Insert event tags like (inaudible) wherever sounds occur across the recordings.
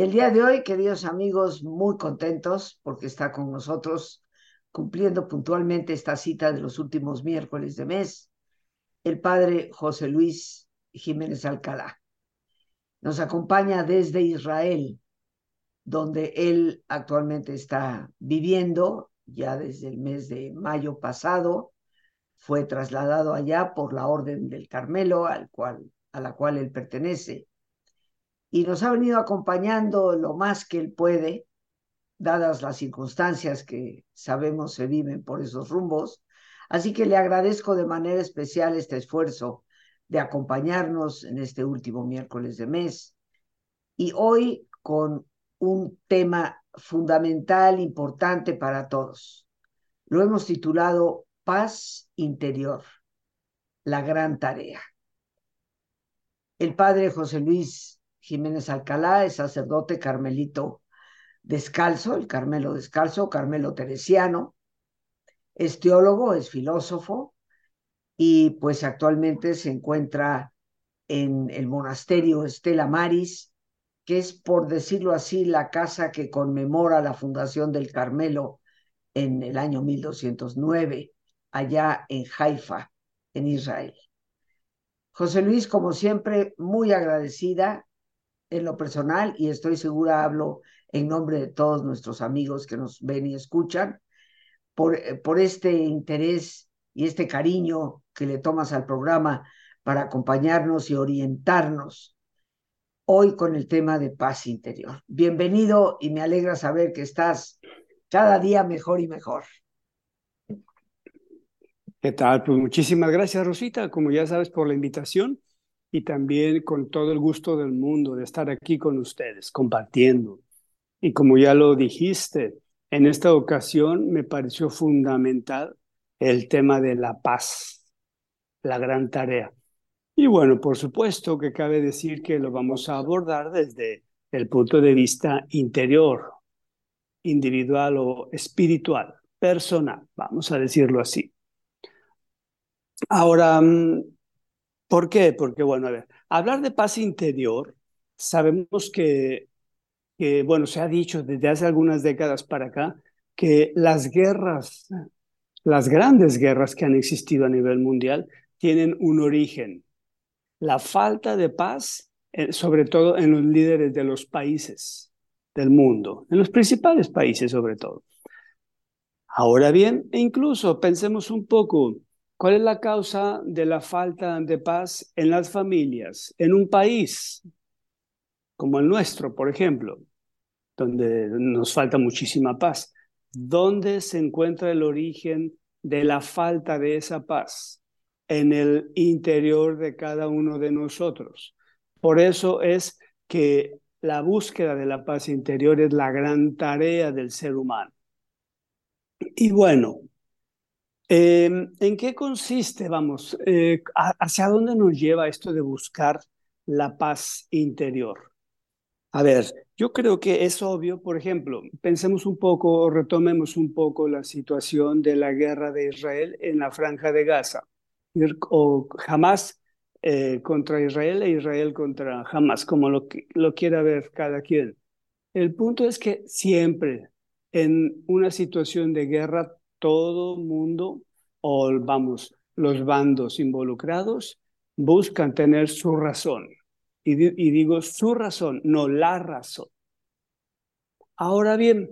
El día de hoy, queridos amigos, muy contentos porque está con nosotros cumpliendo puntualmente esta cita de los últimos miércoles de mes, el padre José Luis Jiménez Alcalá. Nos acompaña desde Israel, donde él actualmente está viviendo, ya desde el mes de mayo pasado, fue trasladado allá por la Orden del Carmelo, al cual, a la cual él pertenece y nos ha venido acompañando lo más que él puede, dadas las circunstancias que sabemos se viven por esos rumbos. Así que le agradezco de manera especial este esfuerzo de acompañarnos en este último miércoles de mes y hoy con un tema fundamental, importante para todos. Lo hemos titulado Paz Interior, la gran tarea. El padre José Luis Jiménez Alcalá es sacerdote carmelito descalzo, el Carmelo descalzo, Carmelo teresiano, es teólogo, es filósofo y pues actualmente se encuentra en el monasterio Estela Maris, que es, por decirlo así, la casa que conmemora la fundación del Carmelo en el año 1209, allá en Haifa, en Israel. José Luis, como siempre, muy agradecida en lo personal, y estoy segura hablo en nombre de todos nuestros amigos que nos ven y escuchan, por, eh, por este interés y este cariño que le tomas al programa para acompañarnos y orientarnos hoy con el tema de paz interior. Bienvenido y me alegra saber que estás cada día mejor y mejor. ¿Qué tal? Pues muchísimas gracias, Rosita, como ya sabes, por la invitación y también con todo el gusto del mundo de estar aquí con ustedes, compartiendo. Y como ya lo dijiste, en esta ocasión me pareció fundamental el tema de la paz, la gran tarea. Y bueno, por supuesto que cabe decir que lo vamos a abordar desde el punto de vista interior, individual o espiritual, personal, vamos a decirlo así. Ahora, mm, ¿Por qué? Porque, bueno, a ver, hablar de paz interior, sabemos que, que, bueno, se ha dicho desde hace algunas décadas para acá que las guerras, las grandes guerras que han existido a nivel mundial, tienen un origen. La falta de paz, eh, sobre todo en los líderes de los países del mundo, en los principales países sobre todo. Ahora bien, e incluso pensemos un poco ¿Cuál es la causa de la falta de paz en las familias, en un país como el nuestro, por ejemplo, donde nos falta muchísima paz? ¿Dónde se encuentra el origen de la falta de esa paz? En el interior de cada uno de nosotros. Por eso es que la búsqueda de la paz interior es la gran tarea del ser humano. Y bueno, Em, ¿En qué consiste, vamos, eh, hacia dónde nos lleva esto de buscar la paz interior? A ver, yo creo que es obvio, por ejemplo, pensemos un poco, retomemos un poco la situación de la guerra de Israel en la franja de Gaza, o Hamas eh, contra Israel e Israel contra Hamas, como lo, lo quiera ver cada quien. El punto es que siempre en una situación de guerra, todo mundo, o vamos, los bandos involucrados, buscan tener su razón. Y, digo su razón, no la razón. Ahora bien,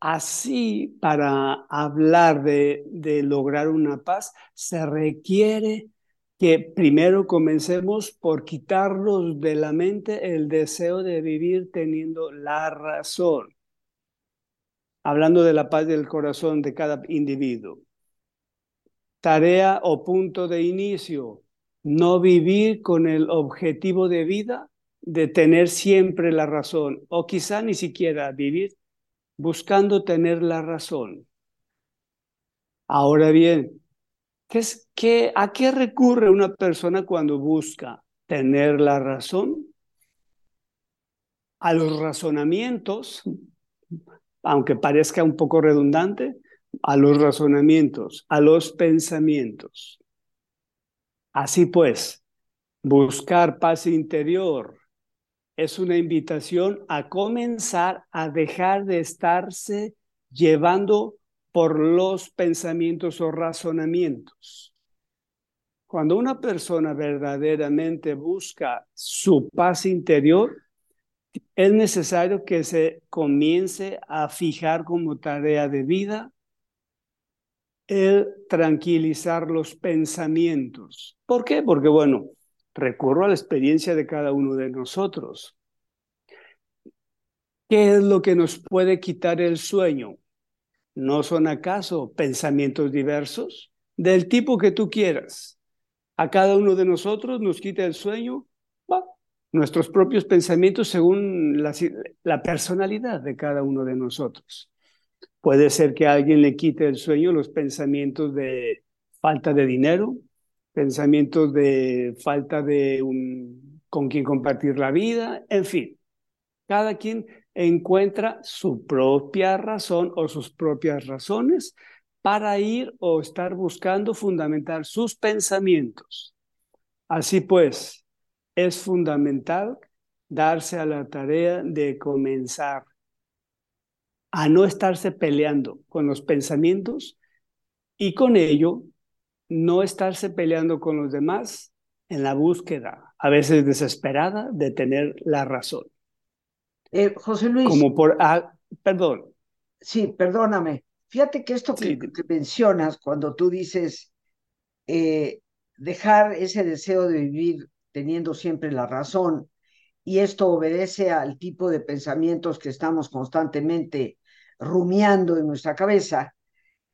así para hablar de, de lograr una paz, se requiere que primero comencemos por quitarnos de la mente el deseo de vivir teniendo la razón. Hablando de la paz del corazón de cada individuo. Tarea o punto de inicio, no vivir con el objetivo de vida de tener siempre la razón, o quizá ni siquiera vivir buscando tener la razón. Ahora bien, ¿qué es, qué, ¿a qué recurre una persona cuando busca tener la razón? A los razonamientos, aunque parezca un poco redundante, a los razonamientos, a los pensamientos. Así pues, buscar paz interior es una invitación a comenzar a dejar de estarse llevando por los pensamientos o razonamientos. Cuando una persona verdaderamente busca su paz interior, es necesario que se comience a fijar como tarea de vida el tranquilizar los pensamientos. ¿Por qué? Porque, bueno, recurro a la experiencia de cada uno de nosotros. ¿Qué es lo que nos puede quitar el sueño? ¿No son acaso pensamientos diversos? Del tipo que tú quieras. A cada uno de nosotros nos quita el sueño nuestros propios pensamientos según la, personalidad de cada uno de nosotros. Puede ser que alguien le quite el sueño los pensamientos de falta de dinero, pensamientos de falta de un, con quien compartir la vida, en fin. Cada quien encuentra su propia razón o sus propias razones para ir o estar buscando fundamentar sus pensamientos. Así pues, es fundamental darse a la tarea de comenzar a no estarse peleando con los pensamientos y con ello no estarse peleando con los demás en la búsqueda, a veces desesperada, de tener la razón. Eh, José Luis. Como por, ah, perdón. Sí, perdóname. Fíjate que esto que, mencionas cuando tú dices eh, dejar ese deseo de vivir teniendo siempre la razón, y esto obedece al tipo de pensamientos que estamos constantemente rumiando en nuestra cabeza,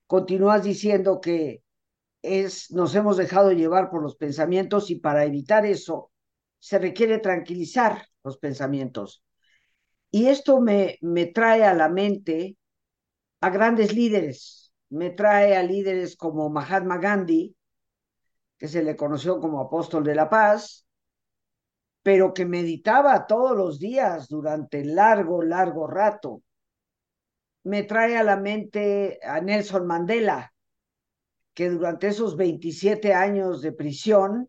continúas diciendo que es, nos hemos dejado llevar por los pensamientos y para evitar eso se requiere tranquilizar los pensamientos. Y esto me, me trae a la mente a grandes líderes, me trae a líderes como Mahatma Gandhi, que se le conoció como apóstol de la paz, pero que meditaba todos los días durante largo, largo rato. Me trae a la mente a Nelson Mandela, que durante esos 27 años de prisión,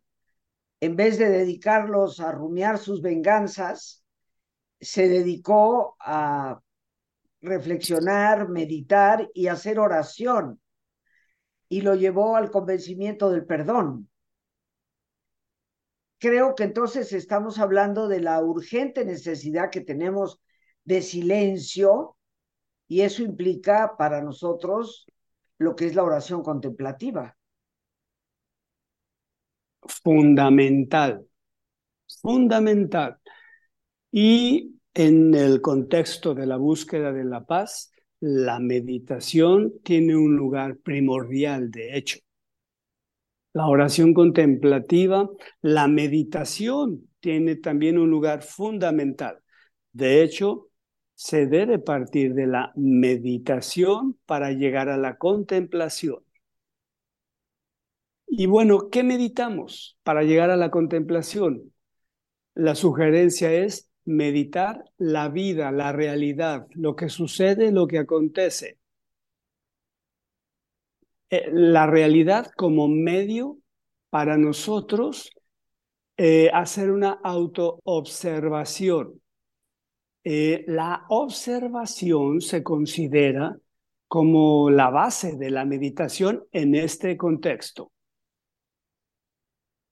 en vez de dedicarlos a rumiar sus venganzas, se dedicó a reflexionar, meditar y hacer oración, y lo llevó al convencimiento del perdón. Creo que entonces estamos hablando de la urgente necesidad que tenemos de silencio, y eso implica para nosotros lo que es la oración contemplativa. Fundamental, fundamental. Y en el contexto de la búsqueda de la paz, la meditación tiene un lugar primordial, de hecho. La oración contemplativa, la meditación tiene también un lugar fundamental. De hecho, se debe partir de la meditación para llegar a la contemplación. Y bueno, ¿qué meditamos para llegar a la contemplación? La sugerencia es meditar la vida, la realidad, lo que sucede, lo que acontece. Eh, la realidad como medio para nosotros eh, hacer una autoobservación eh, la observación se considera como la base de la meditación en este contexto.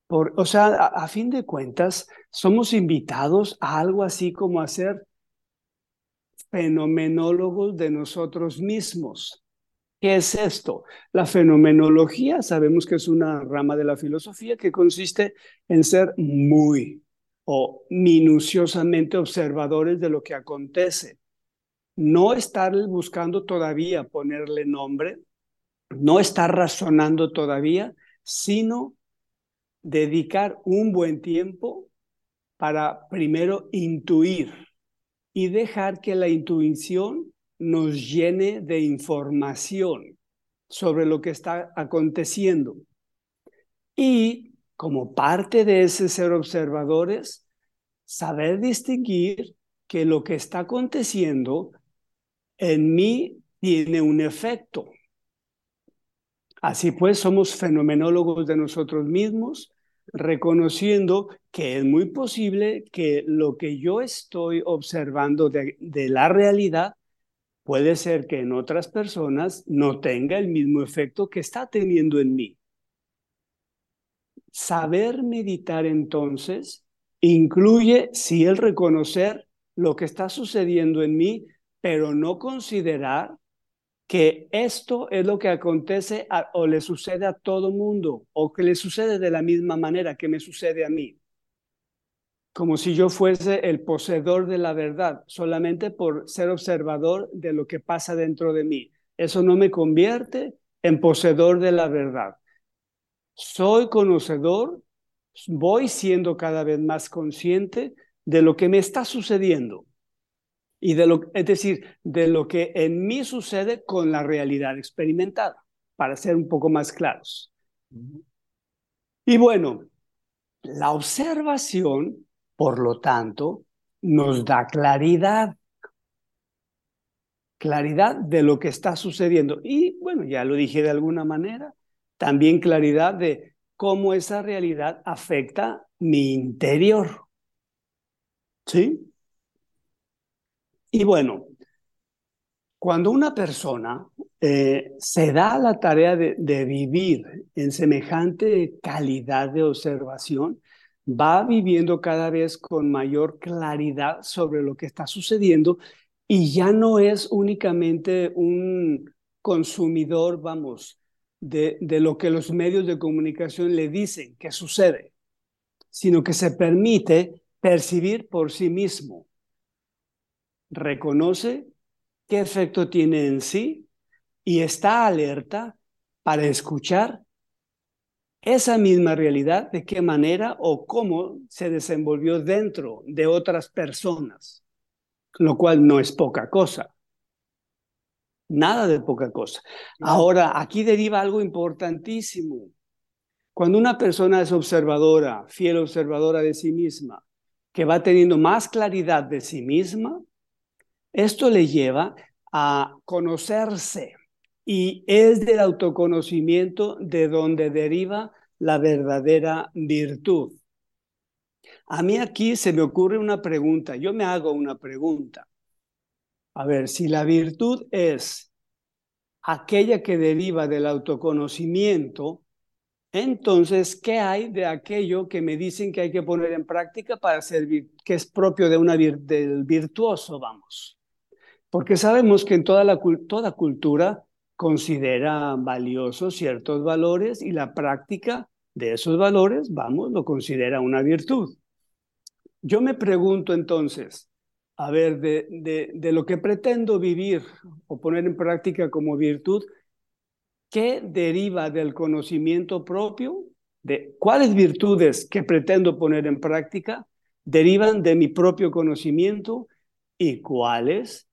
Por, o sea, a, a, fin de cuentas, somos invitados a algo así como a ser fenomenólogos de nosotros mismos. ¿Qué es esto? La fenomenología, sabemos que es una rama de la filosofía que consiste en ser muy o minuciosamente observadores de lo que acontece. No estar buscando todavía ponerle nombre, no estar razonando todavía, sino dedicar un buen tiempo para primero intuir y dejar que la intuición nos llene de información sobre lo que está aconteciendo. Y como parte de ese ser observadores, saber distinguir que lo que está aconteciendo en mí tiene un efecto. Así pues, somos fenomenólogos de nosotros mismos, reconociendo que es muy posible que lo que yo estoy observando de, de la realidad puede ser que en otras personas no tenga el mismo efecto que está teniendo en mí. Saber meditar entonces incluye, sí, el reconocer lo que está sucediendo en mí, pero no considerar que esto es lo que acontece o le sucede a todo mundo o que le sucede de la misma manera que me sucede a mí. Como si yo fuese el poseedor de la verdad, solamente por ser observador de lo que pasa dentro de mí. Eso no me convierte en poseedor de la verdad. Soy conocedor, voy siendo cada vez más consciente de lo que me está sucediendo y de lo, es decir, de lo que en mí sucede con la realidad experimentada, para ser un poco más claros. Y bueno, la observación, por lo tanto, nos da claridad, claridad de lo que está sucediendo. Y bueno, ya lo dije de alguna manera, también claridad de cómo esa realidad afecta mi interior. ¿Sí? Y bueno, cuando una persona eh, se da la tarea de, de, vivir en semejante calidad de observación, va viviendo cada vez con mayor claridad sobre lo que está sucediendo y ya no es únicamente un consumidor, vamos, de, de lo que los medios de comunicación le dicen que sucede, sino que se permite percibir por sí mismo. Reconoce qué efecto tiene en sí y está alerta para escuchar esa misma realidad, de qué manera o cómo se desenvolvió dentro de otras personas, lo cual no es poca cosa. Nada de poca cosa. Ahora, aquí deriva algo importantísimo. Cuando una persona es observadora, fiel observadora de sí misma, que va teniendo más claridad de sí misma, esto le lleva a conocerse y es del autoconocimiento de donde deriva la verdadera virtud. A mí aquí se me ocurre una pregunta, yo me hago una pregunta. A ver, si la virtud es aquella que deriva del autoconocimiento, entonces, ¿qué hay de aquello que me dicen que hay que poner en práctica para servir, que es propio de una del virtuoso, vamos? Porque sabemos que en toda, la, toda cultura considera valiosos ciertos valores y la práctica de esos valores, vamos, lo considera una virtud. Yo me pregunto entonces, a ver, de, de, de lo que pretendo vivir o poner en práctica como virtud, ¿qué deriva del conocimiento propio? ¿De cuáles virtudes que pretendo poner en práctica derivan de mi propio conocimiento y cuáles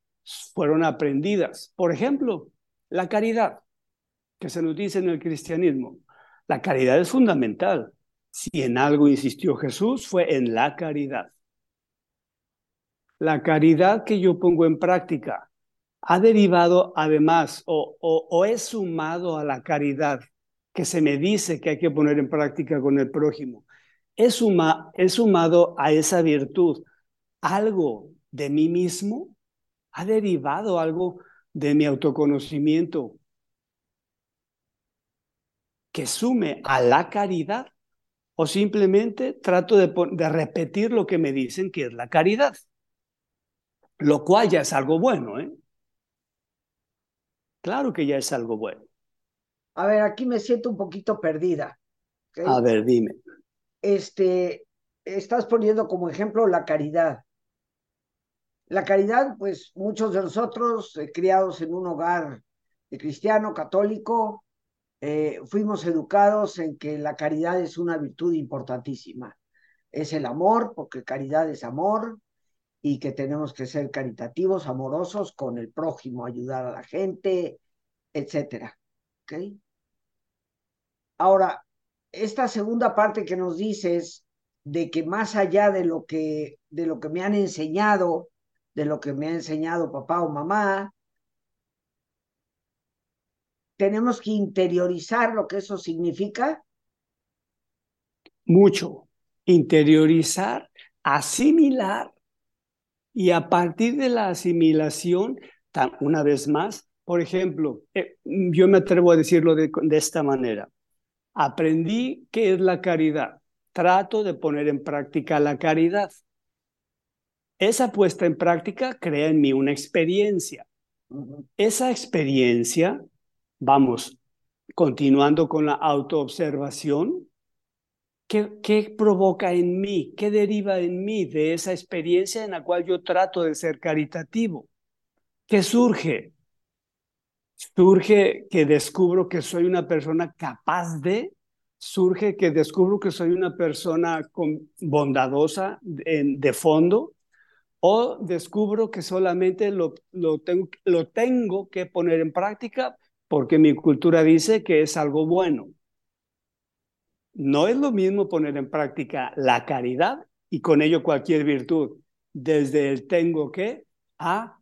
fueron aprendidas. Por ejemplo, la caridad, que se nos dice en el cristianismo. La caridad es fundamental. Si en algo insistió Jesús, fue en la caridad. La caridad que yo pongo en práctica ha derivado además o, o, es sumado a la caridad que se me dice que hay que poner en práctica con el prójimo. Es, suma, es sumado a esa virtud algo de mí mismo? ¿Ha derivado algo de mi autoconocimiento que sume a la caridad? ¿O simplemente trato de, de repetir lo que me dicen que es la caridad? Lo cual ya es algo bueno, ¿eh? Claro que ya es algo bueno. A ver, aquí me siento un poquito perdida. A ver, dime. Este, estás poniendo como ejemplo la caridad. La caridad, pues muchos de nosotros, eh, criados en un hogar de cristiano, católico, eh, fuimos educados en que la caridad es una virtud importantísima. Es el amor, porque caridad es amor, y que tenemos que ser caritativos, amorosos con el prójimo, ayudar a la gente, etcétera. ¿Ok? Ahora, esta segunda parte que nos dices de que más allá de lo que, de lo que me han enseñado, de lo que me ha enseñado papá o mamá, tenemos que interiorizar lo que eso significa. Mucho. Interiorizar, asimilar y a partir de la asimilación, una vez más, por ejemplo, eh, yo me atrevo a decirlo de, de esta manera. Aprendí qué es la caridad. Trato de poner en práctica la caridad. Esa puesta en práctica crea en mí una experiencia. Esa experiencia, vamos, continuando con la autoobservación, ¿qué, ¿qué provoca en mí? ¿Qué deriva en mí de esa experiencia en la cual yo trato de ser caritativo? ¿Qué surge? Surge que descubro que soy una persona capaz de, surge que descubro que soy una persona con, bondadosa de, de fondo, o descubro que solamente lo, lo, tengo, lo tengo que poner en práctica porque mi cultura dice que es algo bueno. No es lo mismo poner en práctica la caridad y con ello cualquier virtud, desde el tengo que a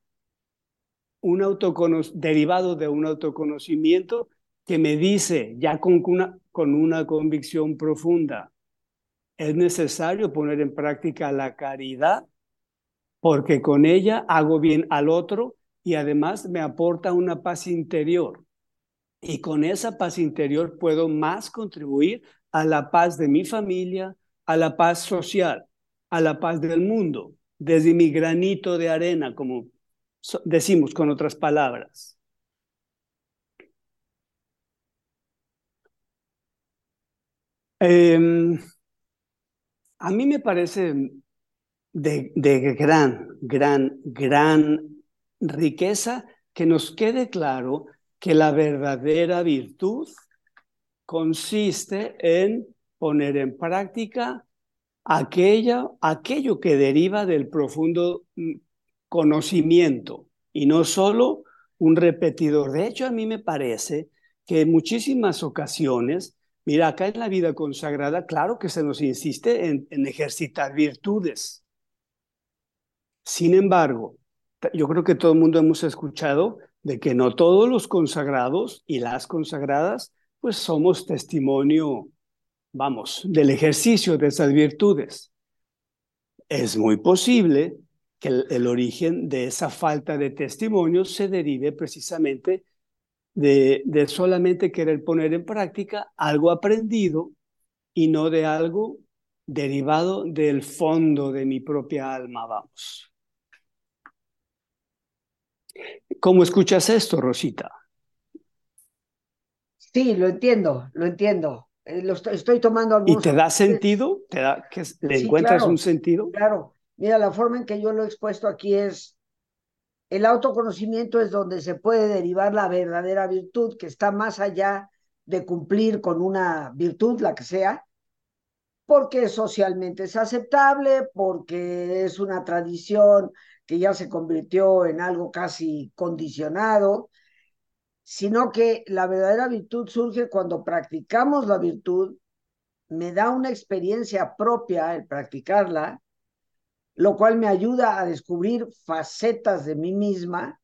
un autocono derivado de un autoconocimiento que me dice ya con una, con una convicción profunda, es necesario poner en práctica la caridad porque con ella hago bien al otro y además me aporta una paz interior. Y con esa paz interior puedo más contribuir a la paz de mi familia, a la paz social, a la paz del mundo, desde mi granito de arena, como decimos con otras palabras. Eh, a mí me parece de, gran, gran, gran riqueza que nos quede claro que la verdadera virtud consiste en poner en práctica aquella, aquello que deriva del profundo mm, conocimiento y no solo un repetidor. De hecho, a mí me parece que en muchísimas ocasiones, mira, acá en la vida consagrada, claro que se nos insiste en ejercitar virtudes. Sin embargo, yo creo que todo el mundo hemos escuchado de que no todos los consagrados y las consagradas, pues somos testimonio, vamos, del ejercicio de esas virtudes. Es muy posible que el, origen de esa falta de testimonio se derive precisamente de, de solamente querer poner en práctica algo aprendido y no de algo derivado del fondo de mi propia alma, vamos. ¿Cómo escuchas esto, Rosita? Sí, lo entiendo, lo entiendo. Eh, lo estoy, estoy, tomando algunos... ¿Y te da sentido? ¿Te da, que ¿Le sí, encuentras claro, un sentido? Claro. Mira, la forma en que yo lo he expuesto aquí es, el autoconocimiento es donde se puede derivar la verdadera virtud, que está más allá de cumplir con una virtud, la que sea, porque socialmente es aceptable, porque es una tradición que ya se convirtió en algo casi condicionado, sino que la verdadera virtud surge cuando practicamos la virtud, me da una experiencia propia el practicarla, lo cual me ayuda a descubrir facetas de mí misma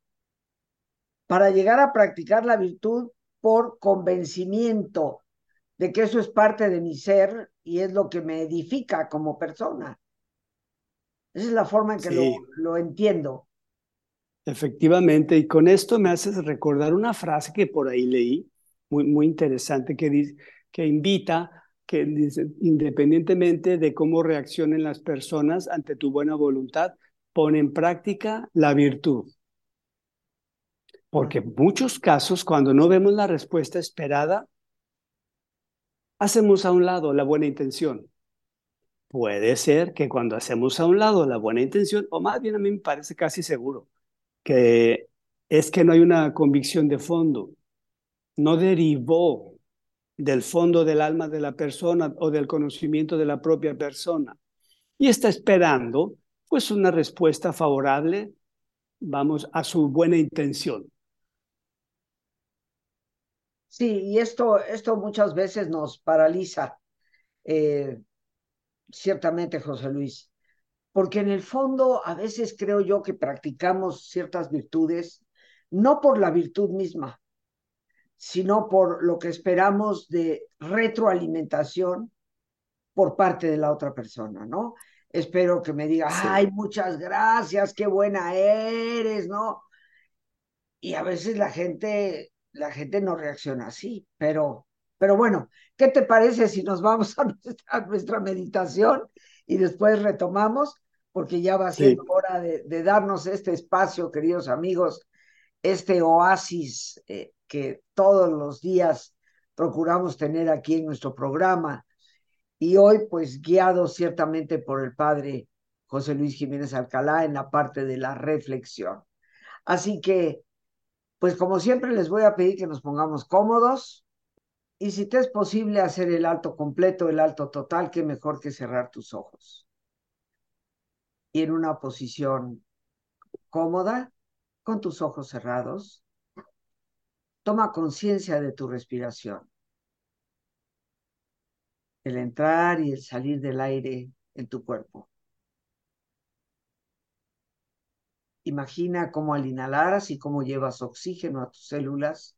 para llegar a practicar la virtud por convencimiento de que eso es parte de mi ser y es lo que me edifica como persona. Esa es la forma en que lo, entiendo. Efectivamente, y con esto me haces recordar una frase que por ahí leí, muy, muy interesante, que, dice, que invita, que dice, independientemente de cómo reaccionen las personas ante tu buena voluntad, pon en práctica la virtud. Porque en muchos casos, cuando no vemos la respuesta esperada, hacemos a un lado la buena intención. Puede ser que cuando hacemos a un lado la buena intención, o más bien a mí me parece casi seguro, que es que no hay una convicción de fondo, no derivó del fondo del alma de la persona o del conocimiento de la propia persona. Y está esperando, pues, una respuesta favorable, vamos, a su buena intención. Sí, y esto, esto muchas veces nos paraliza, eh, ciertamente, José Luis, porque en el fondo a veces creo yo que practicamos ciertas virtudes, no por la virtud misma, sino por lo que esperamos de retroalimentación por parte de la otra persona, ¿no? Espero que me diga, Sí. ay, muchas gracias, qué buena eres, ¿no? Y a veces la gente, la gente no reacciona así, pero, pero bueno, ¿qué te parece si nos vamos a (laughs) nuestra, a nuestra meditación y después retomamos? Porque ya va siendo Sí. hora de, de darnos este espacio, queridos amigos, este oasis eh, que todos los días procuramos tener aquí en nuestro programa. Y hoy, pues, guiado ciertamente por el padre José Luis Jiménez Alcalá en la parte de la reflexión. Así que, pues, como siempre, les voy a pedir que nos pongamos cómodos. Y si te es posible hacer el alto completo, el alto total, qué mejor que cerrar tus ojos. Y en una posición cómoda, con tus ojos cerrados, toma conciencia de tu respiración. El entrar y el salir del aire en tu cuerpo. Imagina cómo al inhalar y cómo llevas oxígeno a tus células,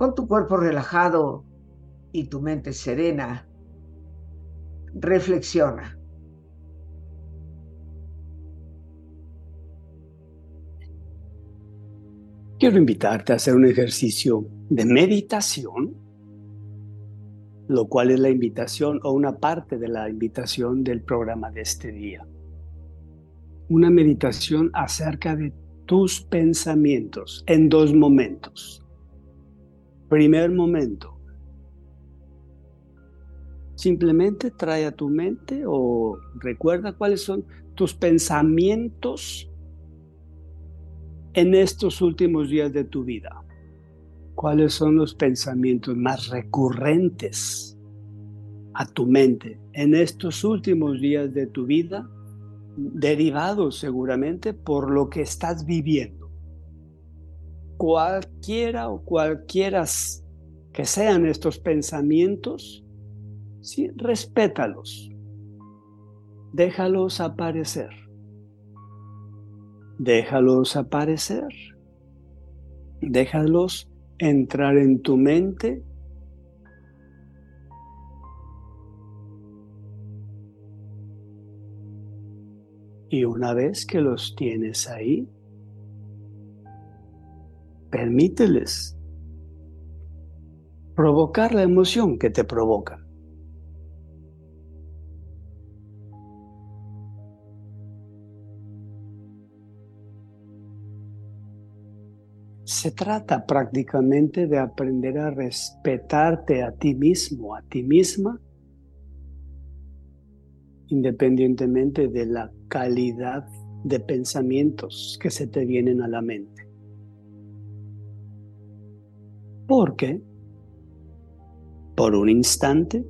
Con tu cuerpo relajado y tu mente serena, reflexiona. Quiero invitarte a hacer un ejercicio de meditación, lo cual es la invitación o una parte de la invitación del programa de este día. Una meditación acerca de tus pensamientos en dos momentos. Primer momento. Simplemente trae a tu mente o recuerda cuáles son tus pensamientos en estos últimos días de tu vida. ¿Cuáles son los pensamientos más recurrentes a tu mente en estos últimos días de tu vida, derivados seguramente por lo que estás viviendo? Cualquiera o cualquiera que sean estos pensamientos, sí, respétalos, déjalos aparecer, déjalos aparecer, déjalos entrar en tu mente. Y una vez que los tienes ahí, Permíteles provocar la emoción que te provocan. Se trata prácticamente de aprender a respetarte a ti mismo, a ti misma, independientemente de la calidad de pensamientos que se te vienen a la mente. ¿Por qué? Por un instante,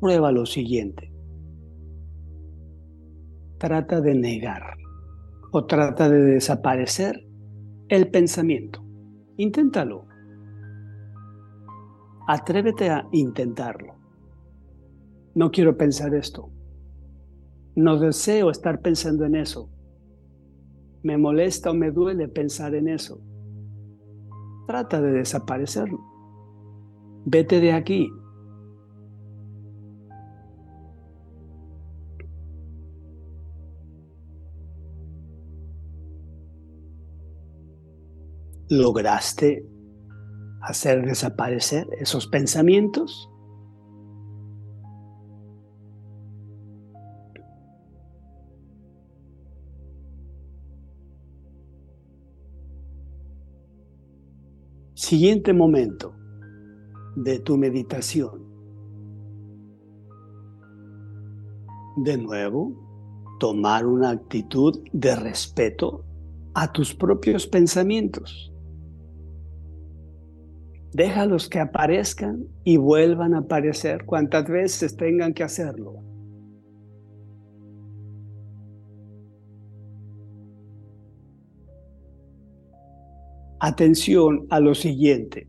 prueba lo siguiente. Trata de negar o trata de desaparecer el pensamiento. Inténtalo. Atrévete a intentarlo. No quiero pensar esto. No deseo estar pensando en eso. Me molesta o me duele pensar en eso. Trata de desaparecerlo. Vete de aquí. ¿Lograste hacer desaparecer esos pensamientos? Siguiente momento de tu meditación. De nuevo, tomar una actitud de respeto a tus propios pensamientos. Déjalos que aparezcan y vuelvan a aparecer cuantas veces tengan que hacerlo. Atención a lo siguiente.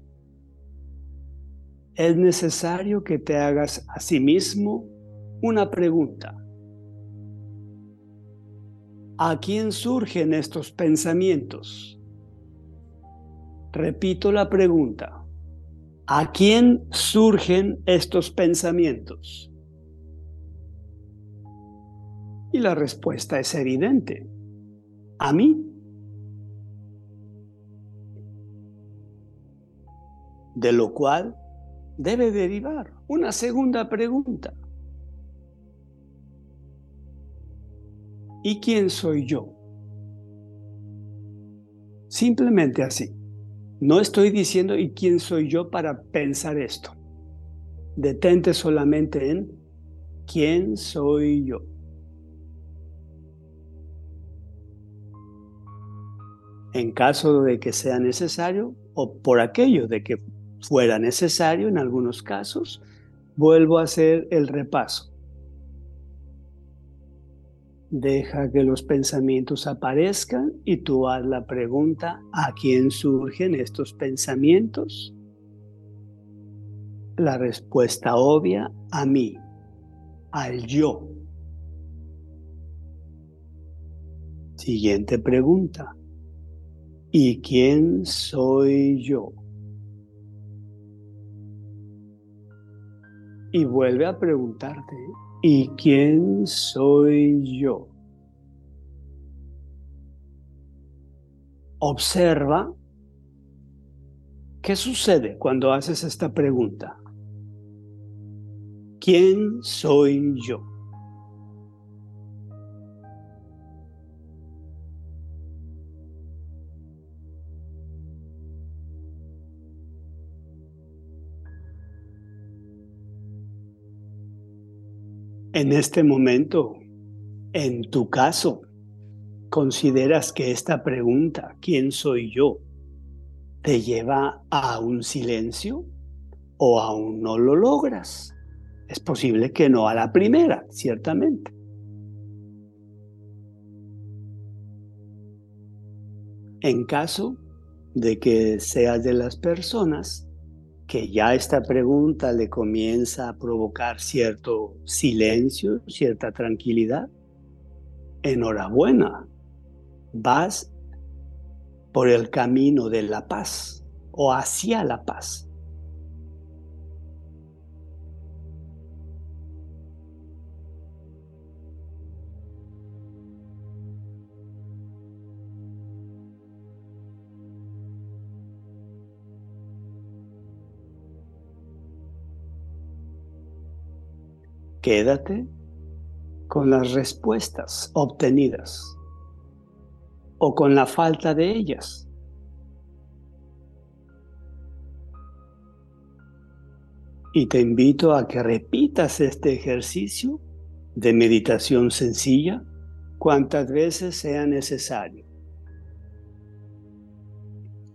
Es necesario que te hagas a sí mismo una pregunta. ¿A quién surgen estos pensamientos? Repito la pregunta. ¿A quién surgen estos pensamientos? Y la respuesta es evidente. A mí. De lo cual debe derivar una segunda pregunta. ¿Y quién soy yo? Simplemente así. No estoy diciendo ¿y quién soy yo para pensar esto? Detente solamente en ¿quién soy yo? En caso de que sea necesario o por aquello de que fuera necesario en algunos casos, vuelvo a hacer el repaso. Deja que los pensamientos aparezcan y tú haz la pregunta, ¿a quién surgen estos pensamientos? La respuesta obvia, a mí, al yo. Siguiente pregunta, ¿y quién soy yo? Y vuelve a preguntarte, ¿y quién soy yo? Observa qué sucede cuando haces esta pregunta. ¿Quién soy yo? En este momento, en tu caso, ¿consideras que esta pregunta, ¿quién soy yo?, te lleva a un silencio o aún no lo logras? Es posible que no a la primera, ciertamente. En caso de que seas de las personas que ya esta pregunta le comienza a provocar cierto silencio, cierta tranquilidad, enhorabuena, vas por el camino de la paz o hacia la paz. Quédate con las respuestas obtenidas o con la falta de ellas. Y te invito a que repitas este ejercicio de meditación sencilla cuantas veces sea necesario.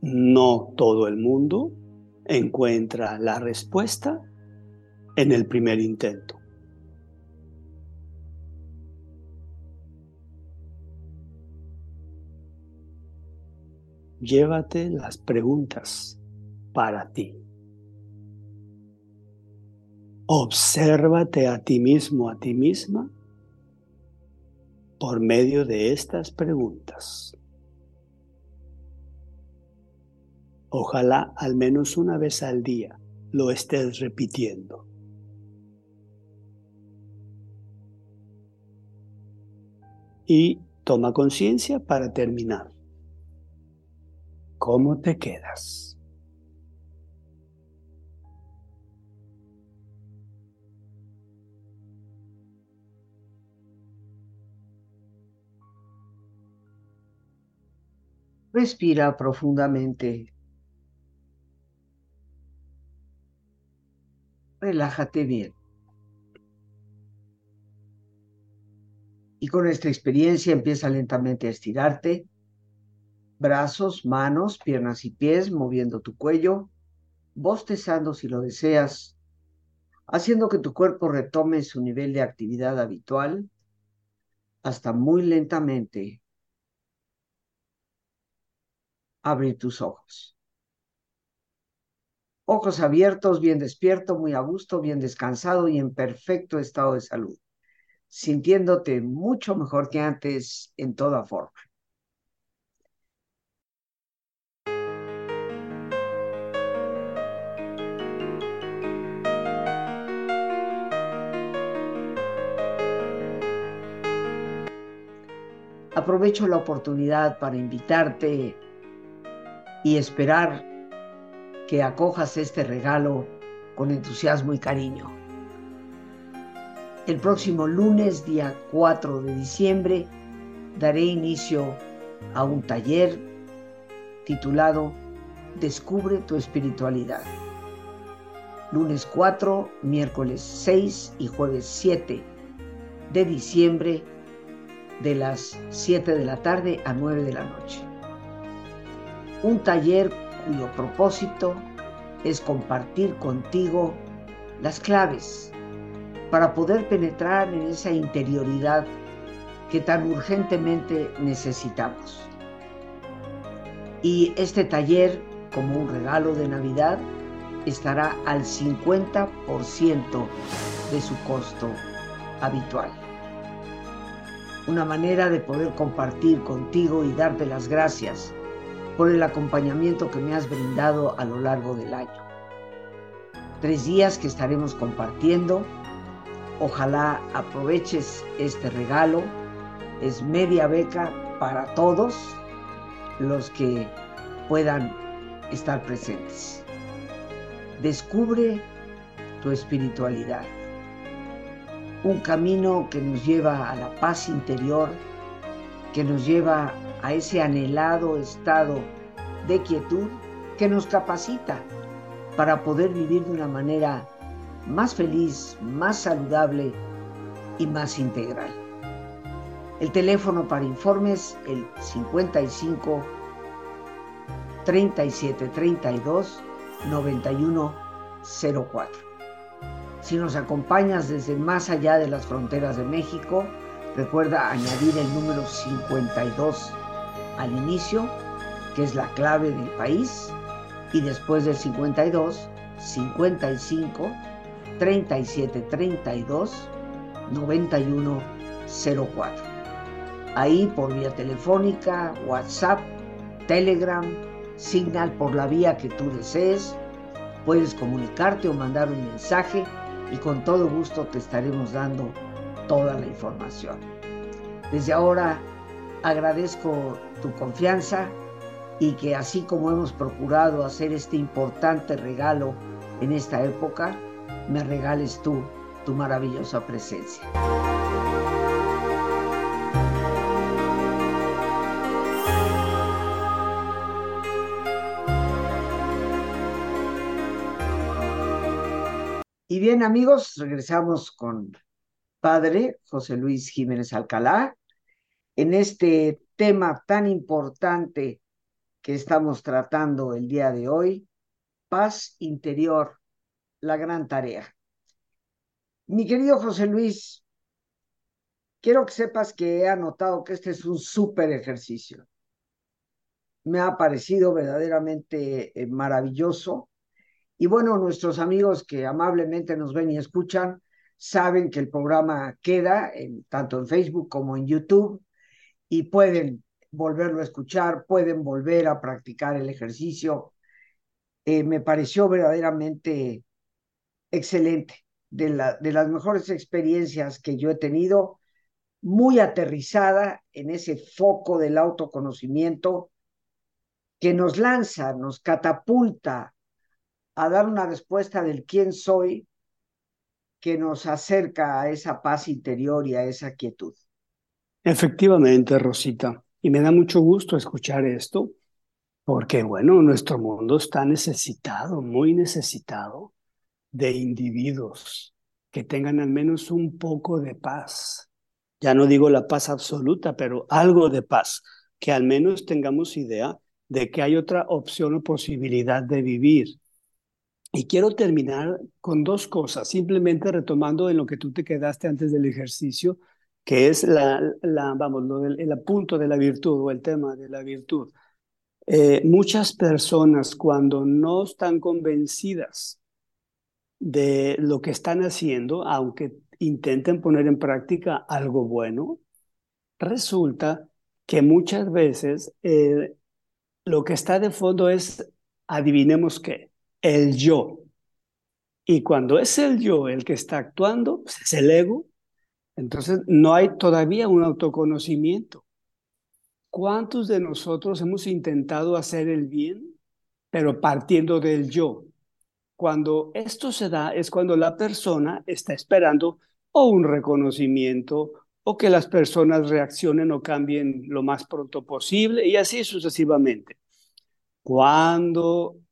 No todo el mundo encuentra la respuesta en el primer intento. Llévate las preguntas para ti. Obsérvate a ti mismo, a ti misma, por medio de estas preguntas. Ojalá al menos una vez al día lo estés repitiendo. Y toma conciencia para terminar. ¿Cómo te quedas? Respira profundamente. Relájate bien. Y con esta experiencia empieza lentamente a estirarte. Brazos, manos, piernas y pies, moviendo tu cuello, bostezando si lo deseas, haciendo que tu cuerpo retome su nivel de actividad habitual hasta muy lentamente abrir tus ojos. Ojos abiertos, bien despierto, muy a gusto, bien descansado y en perfecto estado de salud, sintiéndote mucho mejor que antes en toda forma. Aprovecho la oportunidad para invitarte y esperar que acojas este regalo con entusiasmo y cariño. El próximo lunes, día 4 de diciembre, daré inicio a un taller titulado Descubre tu espiritualidad. Lunes 4, miércoles 6 y jueves 7 de diciembre de las 7 de la tarde a 9 de la noche un taller cuyo propósito es compartir contigo las claves para poder penetrar en esa interioridad que tan urgentemente necesitamos. Y este taller, como un regalo de Navidad, estará al 50% de su costo habitual. Una manera de poder compartir contigo y darte las gracias por el acompañamiento que me has brindado a lo largo del año. Tres días que estaremos compartiendo. Ojalá aproveches este regalo. Es media beca para todos los que puedan estar presentes. Descubre tu espiritualidad. Un camino que nos lleva a la paz interior, que nos lleva a ese anhelado estado de quietud que nos capacita para poder vivir de una manera más feliz, más saludable y más integral. El teléfono para informes, el 55 37 32 91 04. Si nos acompañas desde más allá de las fronteras de México, recuerda añadir el número 52 al inicio, que es la clave del país, y después del 52, 55, 37, 32, 91, 04. Ahí por vía telefónica, WhatsApp, Telegram, Signal por la vía que tú desees, puedes comunicarte o mandar un mensaje y con todo gusto te estaremos dando toda la información. Desde ahora agradezco tu confianza y que así como hemos procurado hacer este importante regalo en esta época, me regales tú tu maravillosa presencia. Bien amigos, regresamos con Padre José Luis Jiménez Alcalá en este tema tan importante que estamos tratando el día de hoy, paz interior, la gran tarea. Mi querido José Luis, quiero que sepas que he anotado que este es un súper ejercicio. Me ha parecido verdaderamente eh, maravilloso. Y bueno, nuestros amigos que amablemente nos ven y escuchan, saben que el programa queda tanto en Facebook como en YouTube y pueden volverlo a escuchar, pueden volver a practicar el ejercicio. Eh, me pareció verdaderamente excelente, de, la, de las mejores experiencias que yo he tenido, muy aterrizada en ese foco del autoconocimiento que nos lanza, nos catapulta a dar una respuesta del quién soy que nos acerca a esa paz interior y a esa quietud. Efectivamente, Rosita. Y me da mucho gusto escuchar esto, porque bueno, nuestro mundo está necesitado, muy necesitado de individuos que tengan al menos un poco de paz. Ya no digo la paz absoluta, pero algo de paz, que al menos tengamos idea de que hay otra opción o posibilidad de vivir, y quiero terminar con dos cosas, simplemente retomando en lo que tú te quedaste antes del ejercicio, que es la, vamos, lo del, el punto de la virtud o el tema de la virtud. Eh, muchas personas cuando no están convencidas de lo que están haciendo, aunque intenten poner en práctica algo bueno, resulta que muchas veces eh, lo que está de fondo es, adivinemos qué, el yo. Y cuando es el yo el que está actuando, pues, es el ego, entonces no hay todavía un autoconocimiento. ¿Cuántos de nosotros hemos intentado hacer el bien, pero partiendo del yo? Cuando esto se da es cuando la persona está esperando o un reconocimiento o que las personas reaccionen o cambien lo más pronto posible y así sucesivamente. Cuando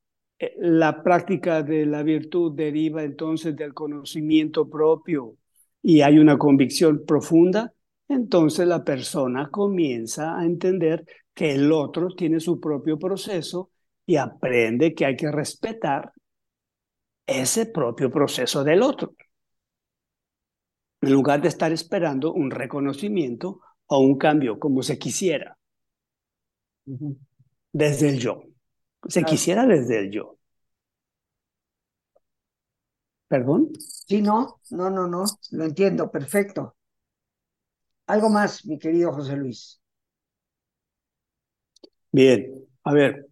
la práctica de la virtud deriva entonces del conocimiento propio y hay una convicción profunda, entonces la persona comienza a entender que el otro tiene su propio proceso y aprende que hay que respetar ese propio proceso del otro. En lugar de estar esperando un reconocimiento o un cambio como se quisiera. Desde el yo se quisiera desde el yo. ¿Perdón? Sí, no, no, no, no, lo entiendo, perfecto. Algo más, mi querido José Luis. Bien, a ver,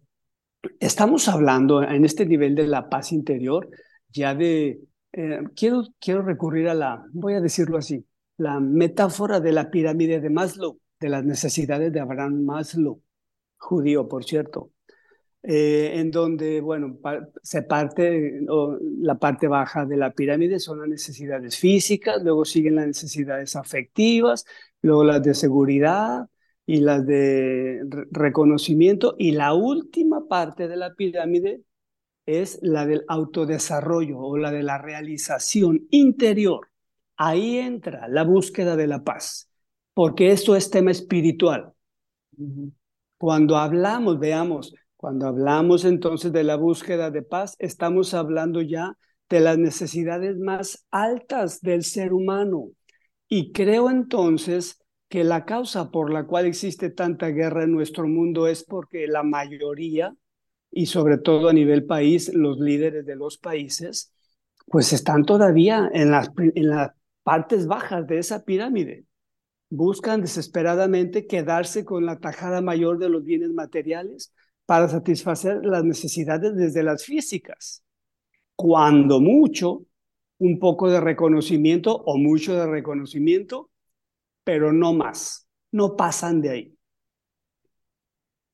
estamos hablando en este nivel de la paz interior ya de, eh, quiero, quiero recurrir a la, voy a decirlo así, la metáfora de la pirámide de Maslow, de las necesidades de Abraham Maslow, judío, por cierto. Eh, en donde, bueno, se parte, o la parte baja de la pirámide son las necesidades físicas, luego siguen las necesidades afectivas, luego las de seguridad y las de reconocimiento, y la última parte de la pirámide es la del autodesarrollo o la de la realización interior. Ahí entra la búsqueda de la paz, porque esto es tema espiritual. Cuando hablamos, veamos, cuando hablamos entonces de la búsqueda de paz, estamos hablando ya de las necesidades más altas del ser humano. Y creo entonces que la causa por la cual existe tanta guerra en nuestro mundo es porque la mayoría, y sobre todo a nivel país, los líderes de los países, pues están todavía en las, en las partes bajas de esa pirámide. Buscan desesperadamente quedarse con la tajada mayor de los bienes materiales, para satisfacer las necesidades desde las físicas. Cuando mucho, un poco de reconocimiento o mucho de reconocimiento, pero no más, no pasan de ahí.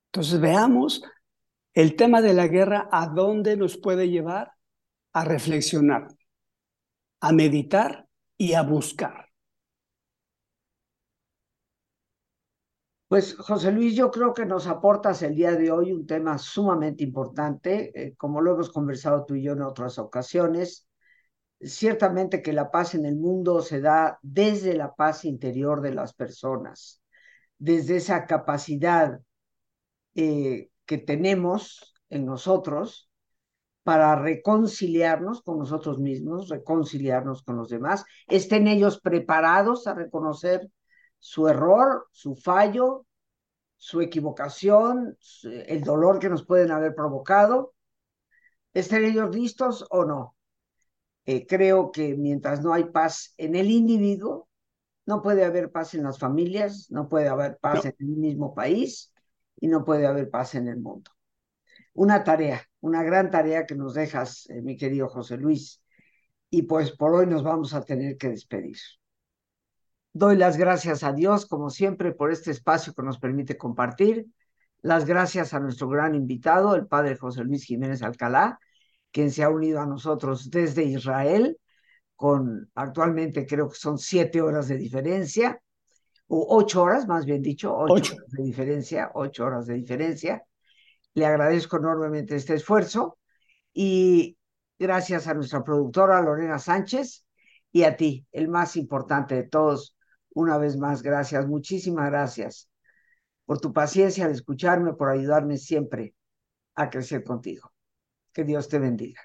Entonces veamos el tema de la guerra, a dónde nos puede llevar a reflexionar, a meditar y a buscar. Pues José Luis, yo creo que nos aportas el día de hoy un tema sumamente importante, eh, como lo hemos conversado tú y yo en otras ocasiones. Ciertamente que la paz en el mundo se da desde la paz interior de las personas, desde esa capacidad eh, que tenemos en nosotros para reconciliarnos con nosotros mismos, reconciliarnos con los demás, estén ellos preparados a reconocer su error, su fallo, su equivocación, el dolor que nos pueden haber provocado, estén ellos listos o no. Eh, creo que mientras no hay paz en el individuo, no puede haber paz en las familias, no puede haber paz en el mismo país y no puede haber paz en el mundo. Una tarea, una gran tarea que nos dejas, eh, mi querido José Luis. Y pues por hoy nos vamos a tener que despedir. Doy las gracias a Dios, como siempre, por este espacio que nos permite compartir. Las gracias a nuestro gran invitado, el padre José Luis Jiménez Alcalá, quien se ha unido a nosotros desde Israel, con actualmente creo que son siete horas de diferencia, o ocho horas, más bien dicho, ocho, horas de diferencia, ocho horas de diferencia. Le agradezco enormemente este esfuerzo y gracias a nuestra productora Lorena Sánchez y a ti, el más importante de todos, una vez más, gracias, muchísimas gracias por tu paciencia de escucharme, por ayudarme siempre a crecer contigo. Que Dios te bendiga.